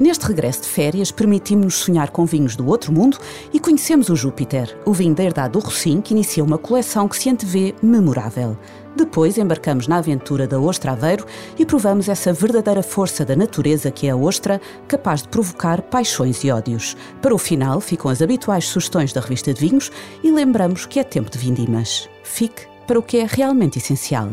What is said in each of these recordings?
Neste regresso de férias, permitimos-nos sonhar com vinhos do outro mundo e conhecemos o Júpiter, o vinho da herdade do Rocim, que inicia uma coleção que se antevê memorável. Depois embarcamos na aventura da ostra Aveiro e provamos essa verdadeira força da natureza que é a ostra, capaz de provocar paixões e ódios. Para o final, ficam as habituais sugestões da revista de vinhos e lembramos que é tempo de vindimas. Fique para o que é realmente essencial.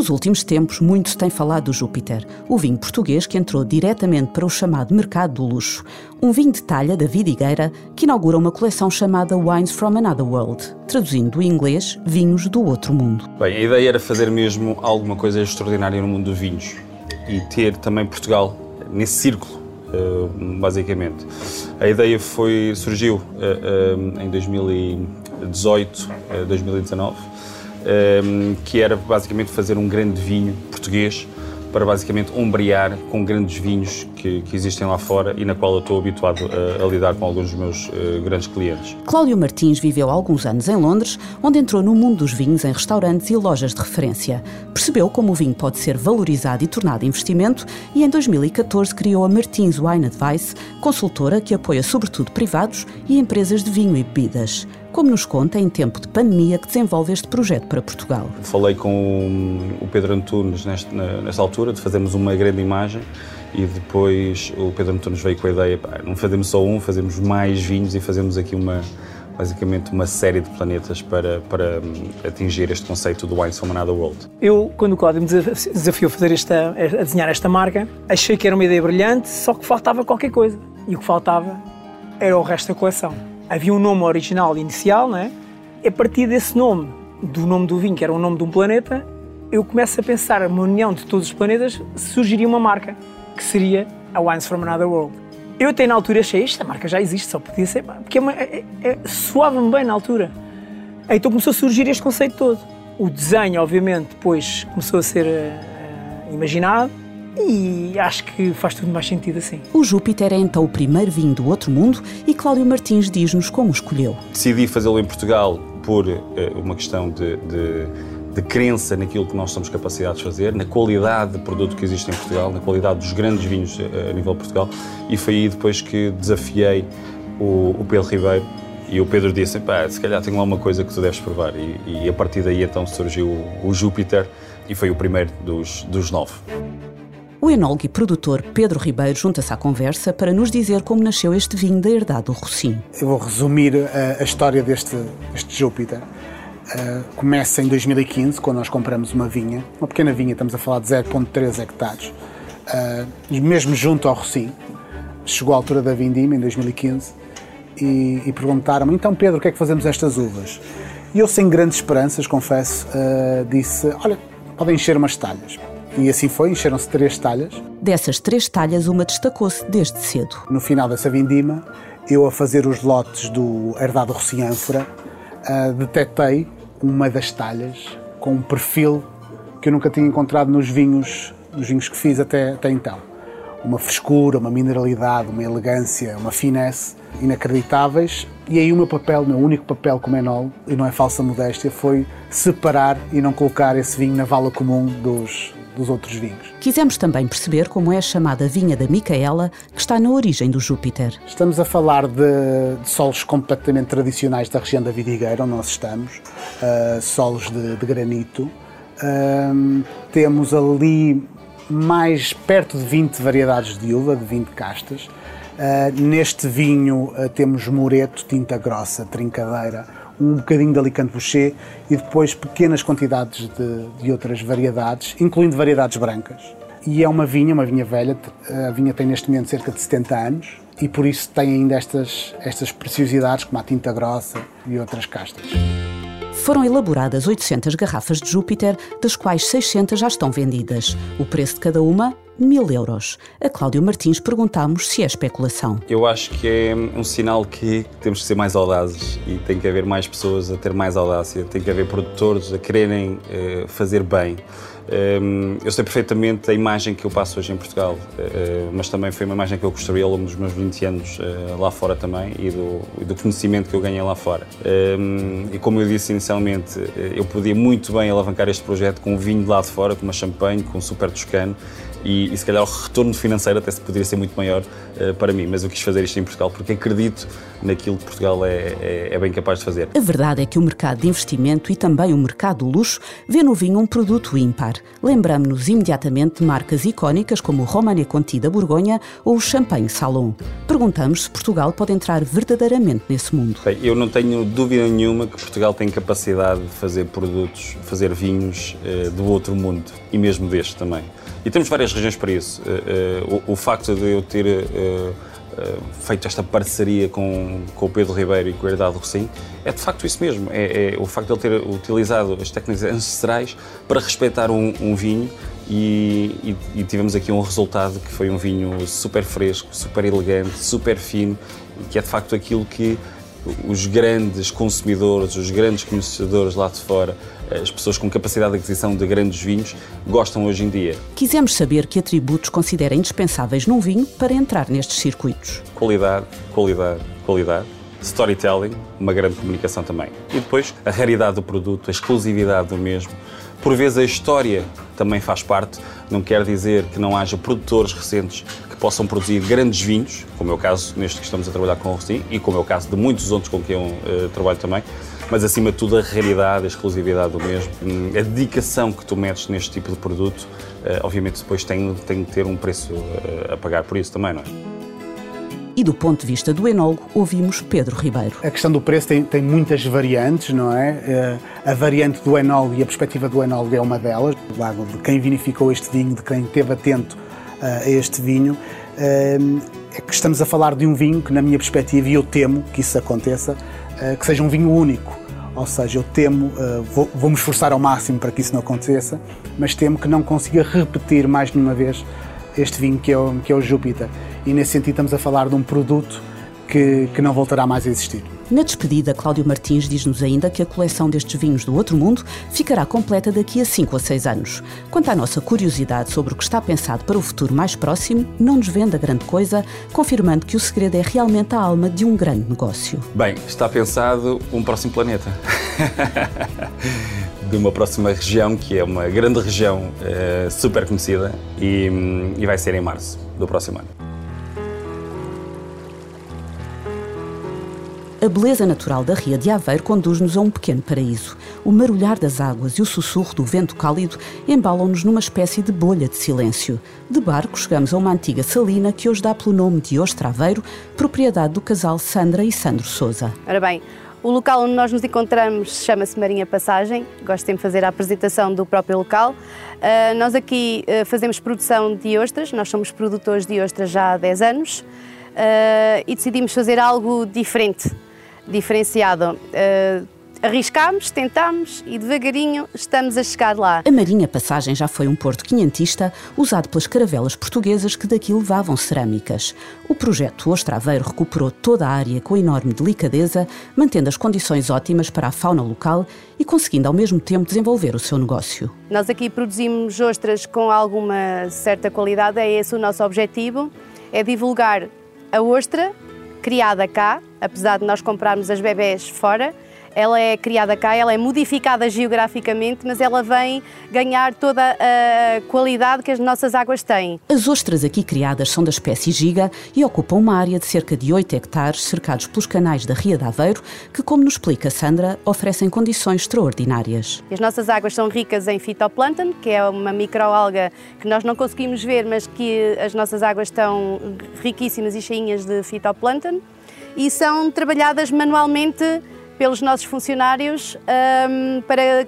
Nos últimos tempos, muito se tem falado do Júpiter, o vinho português que entrou diretamente para o chamado mercado do luxo. Um vinho de talha da Vidigueira que inaugura uma coleção chamada Wines from Another World, traduzindo do inglês Vinhos do Outro Mundo. Bem, a ideia era fazer mesmo alguma coisa extraordinária no mundo dos vinhos e ter também Portugal nesse círculo, eh, basicamente. A ideia foi, surgiu eh, eh, em 2018, 2019 Ehm, que era basicamente fazer um grande vinho português para basicamente ombrear com grandes vinhos que, que, existem lá fora e na qual eu estou habituado a, a lidar com alguns dos meus uh, grandes clientes. Cláudio Martins viveu alguns anos em Londres, onde entrou no mundo dos vinhos em restaurantes e lojas de referência. Percebeu como o vinho pode ser valorizado e tornado investimento e em 2014 criou a Martins Wine Advice, consultora que apoia sobretudo privados e empresas de vinho e bebidas como nos conta em tempo de pandemia que desenvolve este projeto para Portugal. Falei com o Pedro Antunes nesta, nesta altura de fazermos uma grande imagem e depois o Pedro Antunes veio com a ideia, pá, não fazemos só um, fazemos mais vinhos e fazemos aqui uma basicamente uma série de planetas para, para hum, atingir este conceito do Wines from Another World. Eu, quando o Cláudio me desafiou a, fazer esta, a desenhar esta marca, achei que era uma ideia brilhante, só que faltava qualquer coisa. E o que faltava era o resto da coleção havia um nome original inicial, não é? A partir desse nome, do nome do vinho, que era o nome de um planeta, eu começo a pensar, uma união de todos os planetas, surgiria uma marca, que seria a Wines from Another World. Eu até na altura achei, esta marca já existe, só podia ser, porque é, é, é, soava-me bem na altura. Então começou a surgir este conceito todo. O desenho, obviamente, depois começou a ser uh, imaginado, e acho que faz tudo mais sentido assim. O Júpiter é então o primeiro vinho do outro mundo e Cláudio Martins diz-nos como escolheu. Decidi fazê-lo em Portugal por uh, uma questão de, de, de, crença naquilo que nós somos capacitados de fazer, na qualidade de produto que existe em Portugal, na qualidade dos grandes vinhos uh, a nível de Portugal e foi aí depois que desafiei o, o Pedro Ribeiro e o Pedro disse, pá, se calhar tem lá uma coisa que tu deves provar e, e a partir daí então surgiu o, o Júpiter e foi o primeiro dos, dos nove. O enólogo e produtor Pedro Ribeiro junta-se à conversa para nos dizer como nasceu este vinho da herdade do Rocim. Eu vou resumir a, eh, a história deste, Júpiter. Uh, começa em 2015, quando nós compramos uma vinha, uma pequena vinha, estamos a falar de 0,3 hectares, uh, mesmo junto ao Rocim. Chegou a altura da vindima, em 2015, e, e perguntaram-me, então Pedro, o que é que fazemos estas uvas? E eu, sem grandes esperanças, confesso, uh, disse, olha, podem encher umas talhas. E assim foi, encheram-se três talhas. Dessas três talhas, uma destacou-se desde cedo. No final dessa vindima, eu a fazer os lotes do Herdado Rociânfora, uh, detetei uma das talhas com um perfil que eu nunca tinha encontrado nos vinhos, nos vinhos que fiz até, até então. Uma frescura, uma mineralidade, uma elegância, uma finesse inacreditáveis. E aí o meu papel, o meu único papel como enólogo, e não é falsa modéstia, foi separar e não colocar esse vinho na vala comum dos, dos outros vinhos. Quisemos também perceber como é a chamada vinha da Micaela, que está na origem do Júpiter. Estamos a falar de, de solos completamente tradicionais da região da Vidigueira, onde nós estamos, uh, solos de, de granito. Uh, temos ali mais perto de 20 variedades de uva, de 20 castas. Uh, neste vinho temos moreto, tinta grossa, trincadeira, um bocadinho de Alicante Boucher e depois pequenas quantidades de, de, outras variedades, incluindo variedades brancas. E é uma vinha, uma vinha velha, a vinha tem neste momento cerca de 70 anos e por isso tem ainda estas, estas preciosidades como a tinta grossa e outras castas. Foram elaboradas 800 garrafas de Júpiter, das quais 600 já estão vendidas. O preço de cada uma, mil euros. A Cláudio Martins perguntámos se é especulação. Eu acho que é um sinal que temos que ser mais audazes e tem que haver mais pessoas a ter mais audácia, tem que haver produtores a quererem uh, fazer bem. Ehm, eu sei perfeitamente a imagem que eu passo hoje em Portugal, eh, mas também foi uma imagem que eu construí ao longo dos meus 20 anos eh, lá fora também e do, e do conhecimento que eu ganhei lá fora. Ehm, e como eu disse inicialmente, eh, eu podia muito bem alavancar este projeto com um vinho de lá de fora, com uma champanhe, com um super toscano, e, e, se calhar o retorno financeiro até se poderia ser muito maior uh, para mim, mas eu quis fazer isto em Portugal porque acredito naquilo que Portugal é, é, é, bem capaz de fazer. A verdade é que o mercado de investimento e também o mercado do luxo vê no vinho um produto ímpar. Lembramos-nos imediatamente de marcas icónicas como o Romanée Conti da Borgonha ou o Champagne Salon. Perguntamos se Portugal pode entrar verdadeiramente nesse mundo. Bem, eu não tenho dúvida nenhuma que Portugal tem capacidade de fazer produtos, fazer vinhos uh, do outro mundo e mesmo deste também. E temos várias regiões para isso. Uh, uh, o, facto de eu ter uh, feito esta parceria com, com o Pedro Ribeiro e com o Herdado Rossim é de facto isso mesmo. É, é, o facto de ele ter utilizado as técnicas ancestrais para respeitar um, um vinho e, e, e, tivemos aqui um resultado que foi um vinho super fresco, super elegante, super fino, que é de facto aquilo que os grandes consumidores, os grandes conhecedores lá de fora, as pessoas com capacidade de aquisição de grandes vinhos gostam hoje em dia. Quisemos saber que atributos considera indispensáveis num vinho para entrar nestes circuitos. Qualidade, qualidade, qualidade. Storytelling, uma grande comunicação também. E depois a raridade do produto, a exclusividade do mesmo. Por vezes a história também faz parte. Não quer dizer que não haja produtores recentes possam produzir grandes vinhos, como é o caso neste que estamos a trabalhar com o Rossim e como é o caso de muitos outros com quem eu uh, trabalho também, mas acima de tudo a realidade, a exclusividade do mesmo, hum, a dedicação que tu metes neste tipo de produto, uh, obviamente depois tem, tem que ter um preço uh, a pagar por isso também, não é? E do ponto de vista do enólogo, ouvimos Pedro Ribeiro. A questão do preço tem, tem muitas variantes, não é? A variante do enólogo e a perspectiva do enólogo é uma delas, do lado de quem vinificou este vinho, de quem esteve atento a este vinho, é que estamos a falar de um vinho que, na minha perspectiva, e eu temo que isso aconteça, eh, que seja um vinho único. Ou seja, eu temo, eh, vou, vou me esforçar ao máximo para que isso não aconteça, mas temo que não consiga repetir mais de uma vez este vinho que é o, que é o Júpiter. E nesse sentido estamos a falar de um produto que, que não voltará mais a existir. Na despedida, Cláudio Martins diz-nos ainda que a coleção destes vinhos do outro mundo ficará completa daqui a 5 a 6 anos. Quanto à nossa curiosidade sobre o que está pensado para o futuro mais próximo, não nos vende a grande coisa, confirmando que o segredo é realmente a alma de um grande negócio. Bem, está pensado um próximo planeta. de uma próxima região, que é uma grande região eh, super conhecida, e, e vai ser em março do próximo ano. A beleza natural da Ria de Aveiro conduz-nos a um pequeno paraíso. O marulhar das águas e o sussurro do vento cálido embalam-nos numa espécie de bolha de silêncio. De barco chegamos a uma antiga salina que hoje dá pelo nome de Ostra Aveiro, propriedade do casal Sandra e Sandro Souza. Ora bem, o local onde nós nos encontramos chama-se Marinha Passagem. Gosto de fazer a apresentação do próprio local. Uh, nós aqui uh, fazemos produção de ostras, nós somos produtores de ostras já há 10 anos uh, e decidimos fazer algo diferente diferenciado. Uh, arriscámos, tentámos e devagarinho estamos a chegar lá. A Marinha Passagem já foi um porto quinhentista usado pelas caravelas portuguesas que daqui levavam cerâmicas. O projeto Ostraveiro recuperou toda a área com enorme delicadeza, mantendo as condições ótimas para a fauna local e conseguindo ao mesmo tempo desenvolver o seu negócio. Nós aqui produzimos ostras com alguma certa qualidade, é esse o nosso objetivo, é divulgar a ostra criada cá, apesar de nós comprarmos as bebés fora, ela é criada cá, ela é modificada geograficamente, mas ela vem ganhar toda a qualidade que as nossas águas têm. As ostras aqui criadas são da espécie giga e ocupam uma área de cerca de 8 hectares, cercados pelos canais da Ria de Aveiro, que, como nos explica Sandra, oferecem condições extraordinárias. As nossas águas são ricas em fitoplâncton, que é uma microalga que nós não conseguimos ver, mas que as nossas águas estão riquíssimas e cheinhas de fitoplâncton e são trabalhadas manualmente pelos nossos funcionários um, para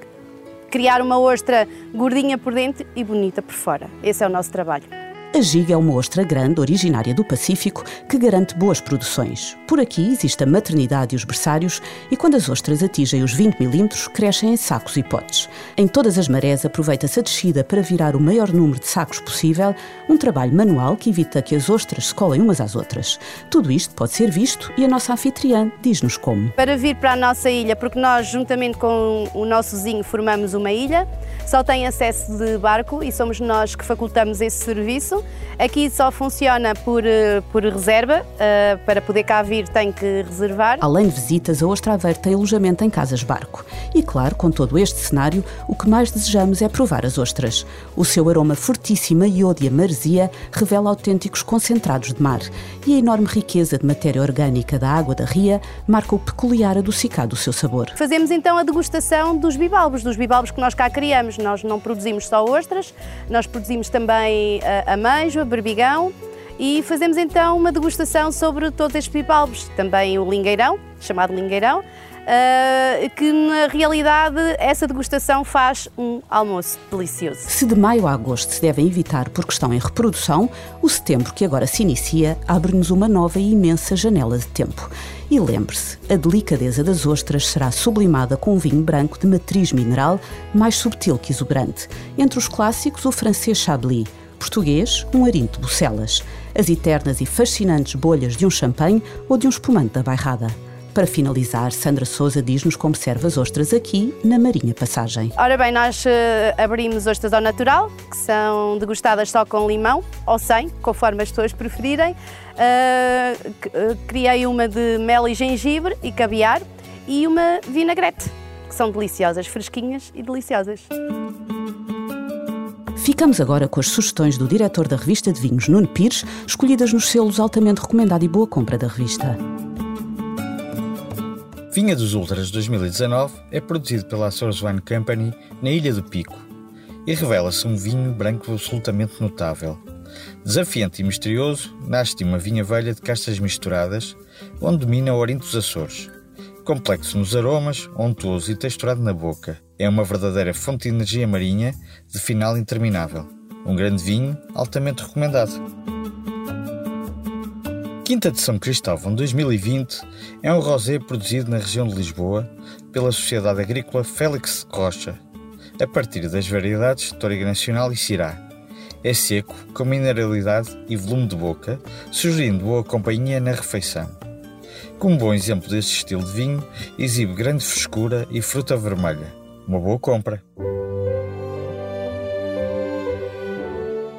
criar uma ostra gordinha por dentro e bonita por fora. Esse é o nosso trabalho. A giga é uma ostra grande, originária do Pacífico, que garante boas produções. Por aqui existe a maternidade e os berçários, e quando as ostras atingem os 20 milímetros, crescem em sacos e potes. Em todas as marés, aproveita-se a descida para virar o maior número de sacos possível, um trabalho manual que evita que as ostras se colem umas às outras. Tudo isto pode ser visto e a nossa anfitriã diz-nos como. Para vir para a nossa ilha, porque nós, juntamente com o nosso vizinho, formamos uma ilha, só tem acesso de barco e somos nós que facultamos esse serviço. Aqui só funciona por, eh, por reserva, uh, para poder cá vir tem que reservar. Além de visitas, a Ostra Aveiro tem alojamento em casas-barco. E claro, com todo este cenário, o que mais desejamos é provar as ostras. O seu aroma fortíssimo a e a maresia revela autênticos concentrados de mar. E a enorme riqueza de matéria orgânica da água da ria marca o peculiar adocicado do seu sabor. Fazemos então a degustação dos bivalvos, dos bivalvos que nós cá criamos. Nós não produzimos só ostras, nós produzimos também a ameijo, berbigão e fazemos então uma degustação sobre todos estes bivalvos. Também o lingueirão, chamado lingueirão, Uh, que na realidade essa degustação faz um almoço delicioso. Se de maio a agosto se devem evitar porque estão em reprodução, o setembro que agora se inicia abre-nos uma nova e imensa janela de tempo. E lembre-se, a delicadeza das ostras será sublimada com um vinho branco de matriz mineral mais subtil que exuberante. Entre os clássicos, o francês Chablis, português, um arinto de Bucelas, as eternas e fascinantes bolhas de um champanhe ou de um espumante da bairrada. Para finalizar, Sandra Souza diz-nos como serve as ostras aqui na Marinha Passagem. Ora bem, nós uh, abrimos ostras ao natural, que são degustadas só com limão ou sem, conforme as pessoas preferirem. Uh, criei uma de mel e gengibre e caviar e uma vinagrete, que são deliciosas, fresquinhas e deliciosas. Ficamos agora com as sugestões do diretor da revista de vinhos, Nuno Pires, escolhidas nos selos altamente recomendado e boa compra da revista. Vinha dos Ultras 2019 é produzido pela Açores Wine Company na Ilha do Pico e revela-se um vinho branco absolutamente notável. Desafiante e misterioso, nasce de uma vinha velha de castas misturadas, onde domina o Orinto dos Açores. Complexo nos aromas, ontuoso e texturado na boca, é uma verdadeira fonte de energia marinha de final interminável. Um grande vinho altamente recomendado. Quinta de São Cristóvão 2020 é um rosé produzido na região de Lisboa pela Sociedade Agrícola Félix Rocha, a partir das variedades Toriga Nacional e Cirá. É seco, com mineralidade e volume de boca, sugerindo boa companhia na refeição. Como bom exemplo deste estilo de vinho, exibe grande frescura e fruta vermelha. Uma boa compra!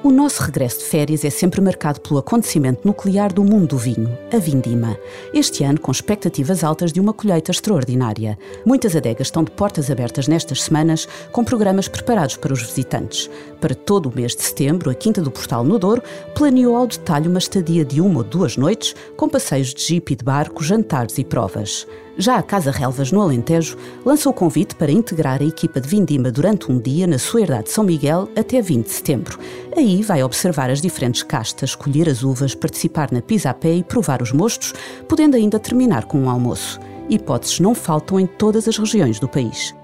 O nosso regresso de férias é sempre marcado pelo acontecimento nuclear do mundo do vinho, a vindima. Este ano, com expectativas altas de uma colheita extraordinária. Muitas adegas estão de portas abertas nestas semanas, com programas preparados para os visitantes. Para todo o mês de setembro, a Quinta do Portal no Douro planeou ao detalhe uma estadia de uma ou duas noites, com passeios de jipe e de barco, jantares e provas. Já a Casa Relvas, no Alentejo, lançou o convite para integrar a equipa de Vindima durante um dia na sua herdade de São Miguel até 20 de setembro. Aí vai observar as diferentes castas, escolher as uvas, participar na pisa-pé e provar os mostos, podendo ainda terminar com um almoço. Hipóteses não faltam em todas as regiões do país.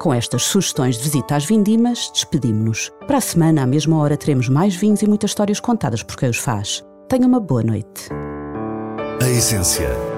Com estas sugestões de visita às vindimas, despedimos-nos. Para a semana, à mesma hora, teremos mais vinhos e muitas histórias contadas por quem os faz. Tenha uma boa noite. A essência